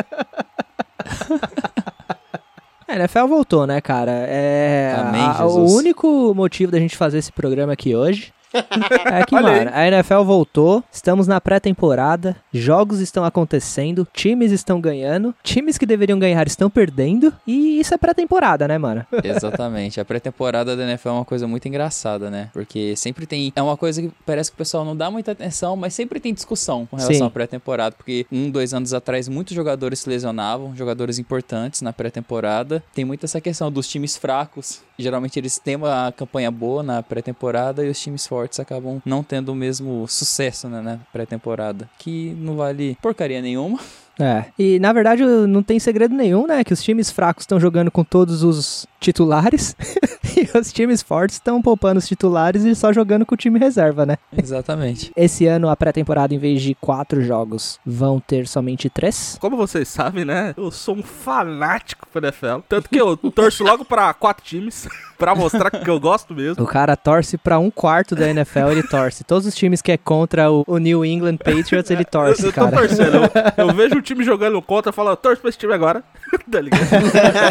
A NFL voltou, né, cara? É Amém, a- o único motivo da gente fazer esse programa aqui hoje é que, Olha aí. mano, a NFL voltou, estamos na pré-temporada, jogos estão acontecendo, times estão ganhando, times que deveriam ganhar estão perdendo, e isso é pré-temporada, né, mano? Exatamente. A pré-temporada da NFL é uma coisa muito engraçada, né? Porque sempre tem. É uma coisa que parece que o pessoal não dá muita atenção, mas sempre tem discussão com relação Sim. à pré-temporada. Porque um, dois anos atrás, muitos jogadores se lesionavam, jogadores importantes na pré-temporada. Tem muito essa questão dos times fracos. Geralmente eles têm uma campanha boa na pré-temporada e os times fortes acabam não tendo o mesmo sucesso né, na pré-temporada. Que não vale porcaria nenhuma. É. E na verdade não tem segredo nenhum, né? Que os times fracos estão jogando com todos os titulares e os times fortes estão poupando os titulares e só jogando com o time reserva, né? Exatamente. Esse ano a pré-temporada, em vez de quatro jogos, vão ter somente três. Como vocês sabem, né? Eu sou um fanático pro NFL. Tanto que eu torço logo pra quatro times. pra mostrar que eu gosto mesmo. O cara torce pra um quarto da NFL, ele torce. Todos os times que é contra o, o New England Patriots, ele Eu, torce, eu tô cara. torcendo. Eu, eu vejo o time jogando contra e falo, eu torço pra esse time agora. tá ligado?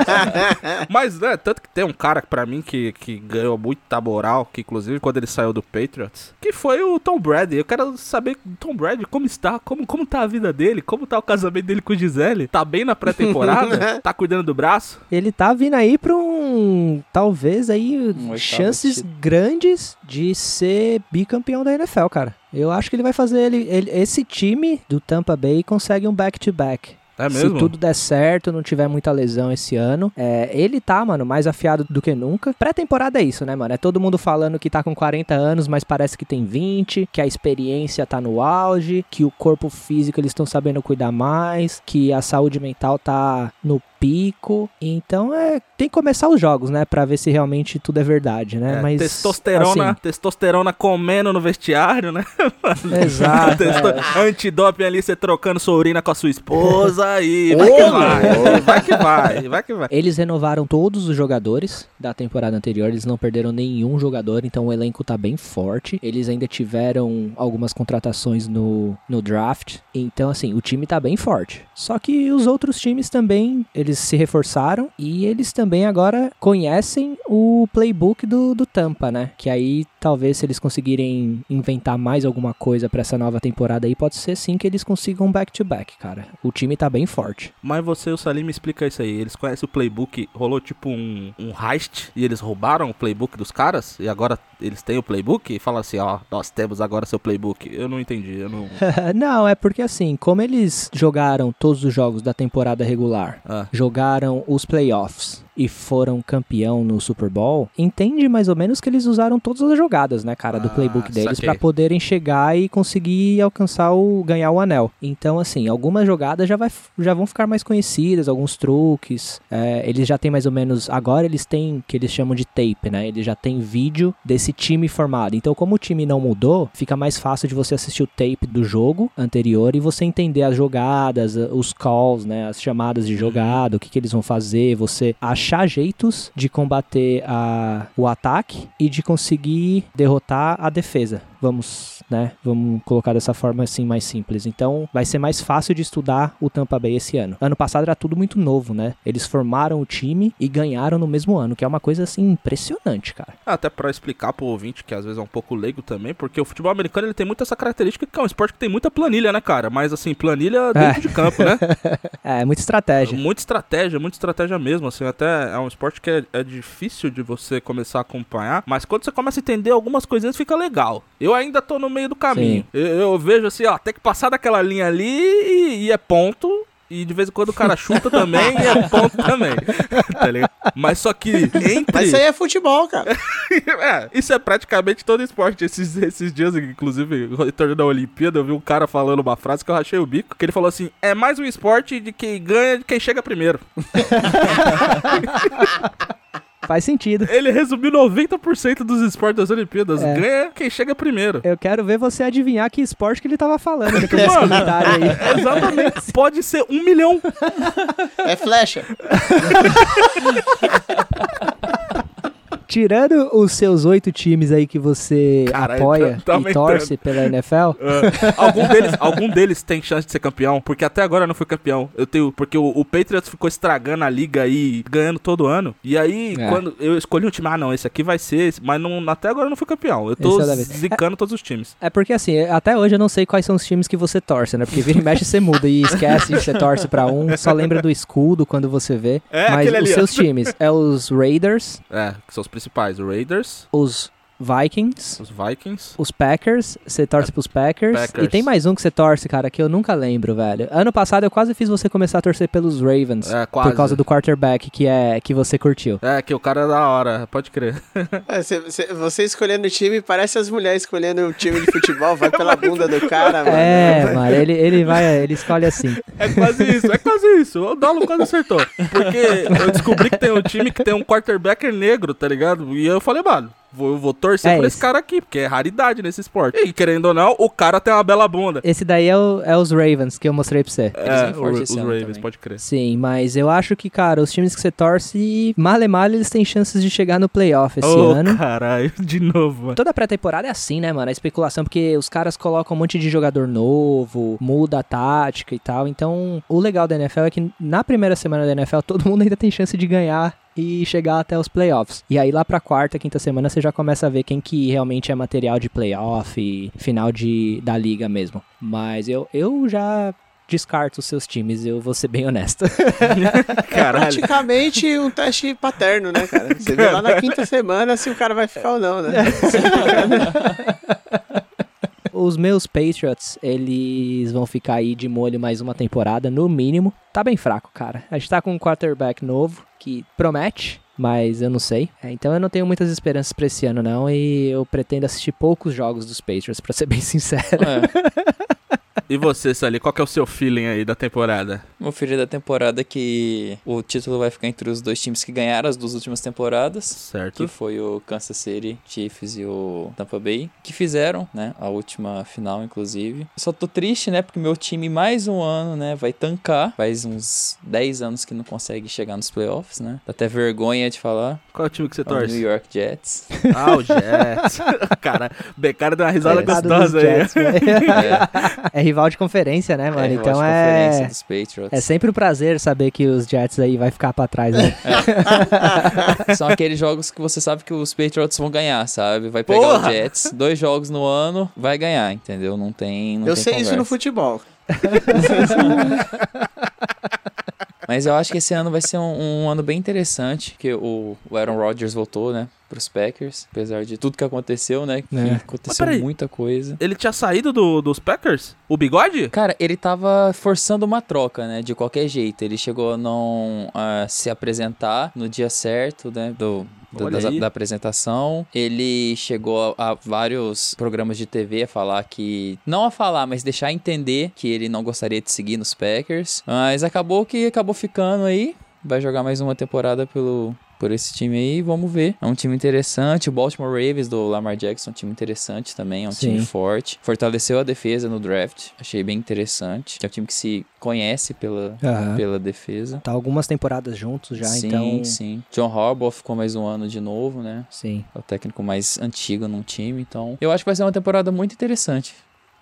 Mas, né, tanto que tem um cara pra mim que, que ganhou muita moral, que inclusive quando ele saiu do Patriots, que foi o Tom Brady. Eu quero saber, Tom Brady, como está? Como, como tá a vida dele? Como tá o casamento dele com Gisele? Tá bem na pré-temporada? tá cuidando do braço? Ele tá vindo aí pra um. Talvez aí. oitavo chances grandes de ser bicampeão da NFL, cara. Eu acho que ele vai fazer. Ele, ele- esse time do Tampa Bay consegue um back-to-back. É Se tudo der certo, não tiver muita lesão esse ano, é, ele tá, mano, mais afiado do que nunca. Pré-temporada é isso, né, mano? É todo mundo falando que tá com 40 anos, mas parece que tem 20, que a experiência tá no auge, que o corpo físico eles estão sabendo cuidar mais, que a saúde mental tá no pico. Então é, tem que começar os jogos, né, Pra ver se realmente tudo é verdade, né? É, mas testosterona, assim, testosterona comendo no vestiário, né? exato. Testo- é. Antidoping ali, você trocando sua urina com a sua esposa e vai que vai, vai que vai, vai que vai. Eles renovaram todos os jogadores da temporada anterior, eles não perderam nenhum jogador, então o elenco tá bem forte. Eles ainda tiveram algumas contratações no, no draft, então assim, o time tá bem forte. Só que os outros times também, eles se reforçaram e eles também agora conhecem o playbook do, do Tampa, né? Que aí talvez se eles conseguirem inventar mais alguma coisa pra essa nova temporada aí, pode ser sim que eles consigam um back-to-back, cara. O time tá bem forte. Mas você e o Salim me explica isso aí. Eles conhecem o playbook, rolou tipo um, um heist e eles roubaram o playbook dos caras e agora eles têm o playbook e falam assim, ó, nós temos agora seu playbook. Eu não entendi, eu não... não, é porque assim, como eles jogaram todos os jogos da temporada regular, Ah. jogaram os playoffs e foram campeão no Super Bowl, entende mais ou menos que eles usaram todas as jogadas, né, cara, do Ah, playbook deles pra poderem chegar e conseguir alcançar o ganhar o anel. Então, assim, algumas jogadas já, vai, já vão ficar mais conhecidas, alguns truques. é, eles já têm mais ou menos. Agora eles têm que eles chamam de tape, né? Eles já têm vídeo desse time formado. Então, como o time não mudou, fica mais fácil de você assistir o tape do jogo anterior e você entender as jogadas, os calls, né? As chamadas de jogada, o que, que eles vão fazer, você achar jeitos de combater a, o ataque e de conseguir derrotar a defesa. Vamos, né? Vamos colocar dessa forma assim mais simples. Então, vai ser mais fácil de estudar o Tampa Bay esse ano. Ano passado era tudo muito novo, né? Eles formaram o time e ganharam no mesmo ano, que é uma coisa assim impressionante, cara. Até pra explicar pro ouvinte, que às vezes é um pouco leigo também, porque o futebol americano ele tem muito essa característica que é um esporte que tem muita planilha, né, cara? Mas assim, planilha dentro de campo, né? É, muita estratégia. Muita estratégia, muita estratégia mesmo, assim, até é um esporte que é, é difícil de você começar a acompanhar, mas quando você começa a entender algumas coisinhas fica legal. Eu ainda tô no meio do caminho. Eu, eu vejo assim, ó, tem que passar daquela linha ali e, e é ponto. E de vez em quando o cara chuta também e é ponto também. tá ligado? Mas só que entre. Mas isso aí é futebol, cara. É, isso é praticamente todo esporte. Esses, esses dias, inclusive, retorno da Olimpíada, eu vi um cara falando uma frase que eu rachei o bico, que ele falou assim, é mais um esporte de quem ganha de quem chega primeiro. Faz sentido. Ele resumiu 90% dos esportes das Olimpíadas. É. Ganha quem chega primeiro. Eu quero ver você adivinhar que esporte que ele tava falando comentário aí. Exatamente. Pode ser um milhão. É flecha. Tirando os seus oito times aí que você apoia tá- tá e torce pela NFL, É. algum, deles, algum deles tem chance de ser campeão, porque até agora não foi campeão. Eu tenho, porque o, o Patriots ficou estragando a liga aí, ganhando todo ano. E aí, É. quando eu escolhi um time, ah, não, esse aqui vai ser, mas não, até agora não fui campeão. Eu tô é zicando todos os times. é porque assim, até hoje eu não sei quais são os times que você torce, né? Porque vira e mexe você muda e esquece que você torce pra um, só lembra do escudo quando você vê. É, Mas os ali, seus times é os Raiders, É, que são os principais, Raiders, os Vikings, os Vikings. os Packers, você torce pros Packers. Packers. E tem mais um que você torce, cara, que eu nunca lembro, velho. Ano passado eu quase fiz você começar a torcer pelos Ravens. É, quase. Por causa do quarterback que é que você curtiu. É, que o cara é da hora, pode crer. É, cê- cê- você escolhendo o time, parece as mulheres escolhendo o time de futebol, vai pela bunda do cara, mano. É, mano, ele, ele vai, ele escolhe assim. É quase isso, é quase isso. O Dalo quase acertou. Porque eu descobri que tem um time que tem um quarterback negro, tá ligado? E eu falei, mano, vou, eu vou torcer É por esse. esse cara aqui, porque é raridade nesse esporte. E querendo ou não, o cara tem uma bela bunda. Esse daí é, o- é os Ravens que eu mostrei pra você. É, o- os Ravens, também. pode crer. Sim, mas eu acho que, cara, os times que você torce, mal e mal, eles têm chances de chegar no playoff esse Ô, ano. caralho, de novo, mano. Toda pré-temporada é assim, né, mano? A especulação, porque os caras colocam um monte de jogador novo, muda a tática e tal. Então, o legal da NFL é que na primeira semana da NFL, todo mundo ainda tem chance de ganhar e chegar até os playoffs. E aí lá pra quarta, quinta semana, você já começa a ver quem que realmente é material de playoff e final de, da liga mesmo. Mas eu, eu já descarto os seus times, eu vou ser bem honesto. Caralho. Praticamente um teste paterno, né, cara? Você vê lá na quinta semana se o cara vai ficar ou não, né? Os meus Patriots, eles vão ficar aí de molho mais uma temporada, no mínimo. Tá bem fraco, cara. A gente tá com um quarterback novo que promete, mas eu não sei. É, então eu não tenho muitas esperanças pra esse ano, não. E eu pretendo assistir poucos jogos dos Patriots, pra ser bem sincero. É. E você, Sally, qual que é o seu feeling aí da temporada? Meu filho da temporada é que o título vai ficar entre os dois times que ganharam as duas últimas temporadas. Certo. Que foi o Kansas City Chiefs e o Tampa Bay, que fizeram, né, a última final, inclusive. Só tô triste, né, porque meu time mais um ano, né, vai tancar. Faz uns 10 anos que não consegue chegar nos playoffs, né. Dá até vergonha de falar. Qual é o time que você É o torce? New York Jets. Ah, o Jets. cara, Beccara deu uma risada É. Gostosa aí. Jets. É, é rival de conferência, né, mano? é, de então é. dos Patriots. É sempre um prazer saber que os Jets aí vai ficar pra trás, né? São aqueles jogos que você sabe que os Patriots vão ganhar, sabe? Vai pegar Porra! o Jets, dois jogos no ano, vai ganhar, entendeu? Não tem. Não Eu tem sei isso no conversa. futebol. Mas eu acho que esse ano vai ser um, um ano bem interessante, que o, o Aaron Rodgers voltou, né? Pros Packers, apesar de tudo que aconteceu, né? Que É. aconteceu peraí. muita coisa. Ele tinha saído do- dos Packers? O bigode? Cara, ele tava forçando uma troca, né? De qualquer jeito. Ele chegou a não ah, se apresentar no dia certo, né? Do, da, aí. da apresentação. Ele chegou a, a vários programas de TV a falar que. Não a falar, mas deixar entender que ele não gostaria de seguir nos Packers. Mas acabou que acabou ficando aí. Vai jogar mais uma temporada pelo, por esse time aí, vamos ver. É um time interessante. O Baltimore Ravens do Lamar Jackson, é um time interessante também, é um Sim. time forte. Fortaleceu a defesa no draft, achei bem interessante. É um time que se conhece pela, Aham. pela defesa. Tá algumas temporadas juntos já, sim, então. sim. John Harbaugh ficou mais um ano de novo, né? Sim. É o técnico mais antigo num time, então eu acho que vai ser uma temporada muito interessante.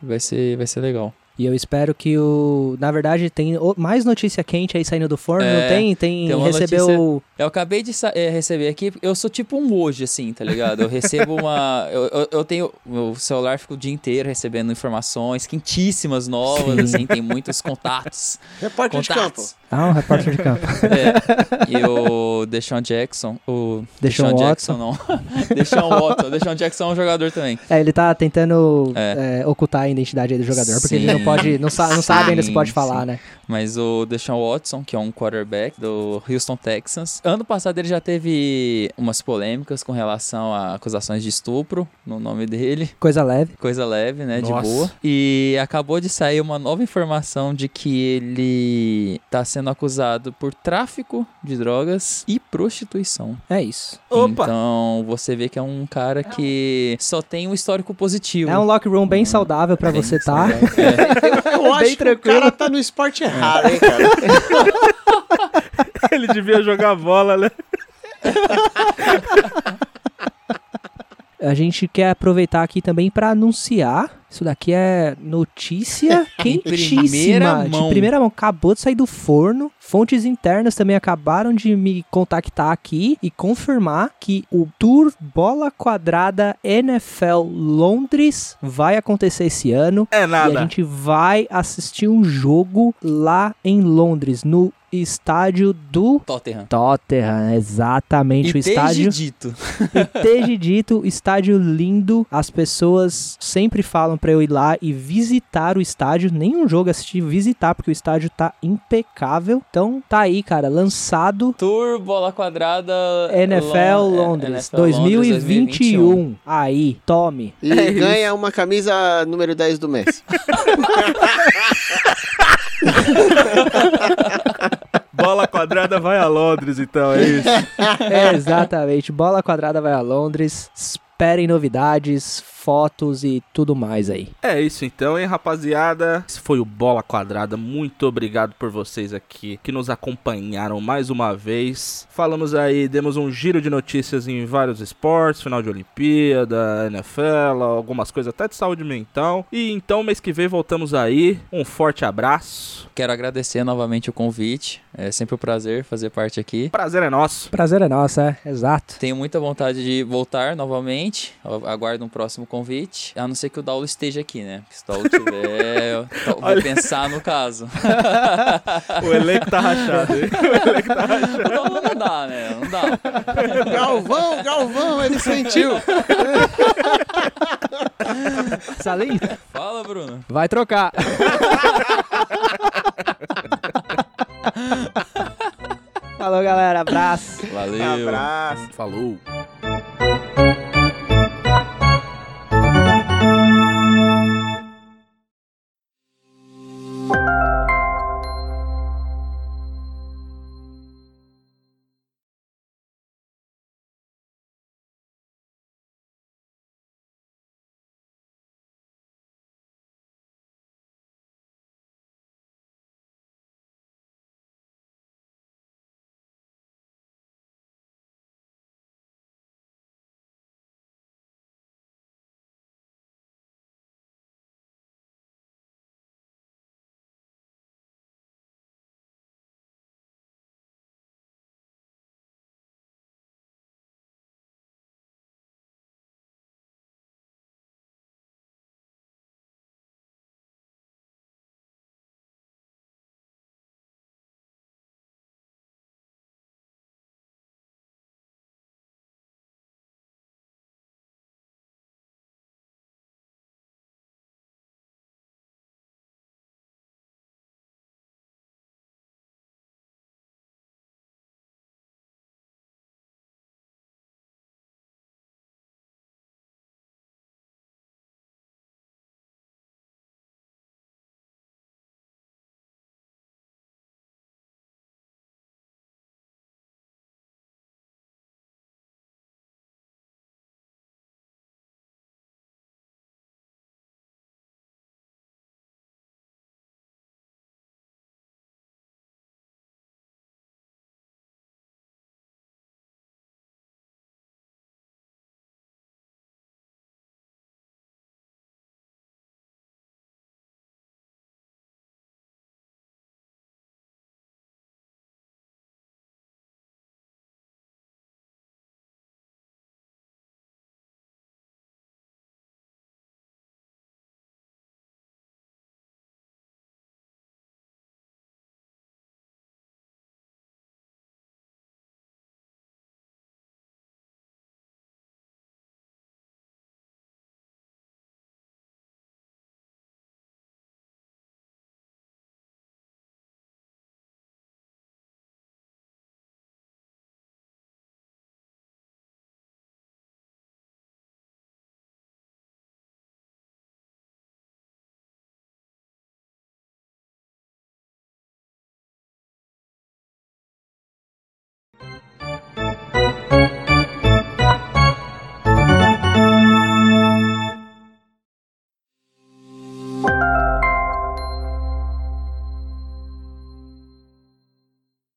Vai ser, vai ser legal. E eu espero que o. Na verdade, tem mais notícia quente aí saindo do forno, É, não tem? Tem. tem recebeu. Eu acabei de sa- eh, receber aqui, eu sou tipo um hoje, assim, tá ligado? Eu recebo uma. Eu, eu, eu tenho. Meu celular fica o dia inteiro recebendo informações quentíssimas, novas, Sim. assim, tem muitos contatos. Repórter de campo. contatos. Ah, um repórter de campo. É, e o Deshaun Jackson, o Deshaun Jackson não. Deshaun Watson, Deshaun Jackson é um jogador também. É, ele tá tentando É. é, ocultar a identidade aí do jogador, porque ele não Sim. Pode. Não, sa não sabe ainda se pode falar, sim. né? Mas o Deshaun Watson, que é um quarterback do Houston Texans, ano passado ele já teve umas polêmicas com relação a acusações de estupro no nome dele. Coisa leve. Coisa leve, né? Nossa. De boa. E acabou de sair uma nova informação de que ele tá sendo acusado por tráfico de drogas e prostituição. É isso. Opa! Então você vê que é um cara que só tem um histórico positivo. É um locker room bem saudável pra Bem você tá. saudável. É. Eu acho Bem que tranquilo. o cara tá no esporte errado, hein, cara? Ele devia jogar bola, né? A gente quer aproveitar aqui também pra anunciar. Isso daqui é notícia quentíssima. primeira De primeira mão. Acabou de sair do forno. Fontes internas também acabaram de me contactar aqui e confirmar que o Tour Bola Quadrada NFL Londres vai acontecer esse ano. É E a nada. gente vai assistir um jogo lá em Londres, no estádio do Tottenham. Tottenham, exatamente o E estádio. dito. Esteja dito, estádio lindo. As pessoas sempre falam pra eu ir lá e visitar o estádio. Nenhum jogo assistir, visitar, porque o estádio tá impecável. Então tá aí, cara, lançado Tour Bola Quadrada NFL Lon- Londres NFL Londres 2021. Aí, tome. E É ganha uma camisa número 10 do Messi. Bola quadrada vai a Londres, então, é isso. É, exatamente. Bola quadrada vai a Londres. Esperem novidades, fotos e tudo mais aí. É isso então, hein, rapaziada. Esse foi o Bola Quadrada. Muito obrigado por vocês aqui que nos acompanharam mais uma vez. Falamos aí, demos um giro de notícias em vários esportes, final de Olimpíada, NFL, algumas coisas até de saúde mental. E então, mês que vem voltamos aí. Um forte abraço. Quero agradecer novamente o convite. É sempre um prazer fazer parte aqui. Prazer é nosso. Prazer é nosso, é, exato. Tenho muita vontade de voltar novamente. Eu Aguardo um próximo convite. A não ser que o Daulo esteja aqui, né? Se o Daulo tiver, eu vou Olha. pensar no caso. O elenco tá rachado, hein? O elenco tá rachado. O Daulo não dá, né? Não dá. Galvão, Galvão, ele sentiu. Salim, Fala, Bruno. vai trocar. Falou, galera. Abraço. Valeu. Abraço. Falou. Thank you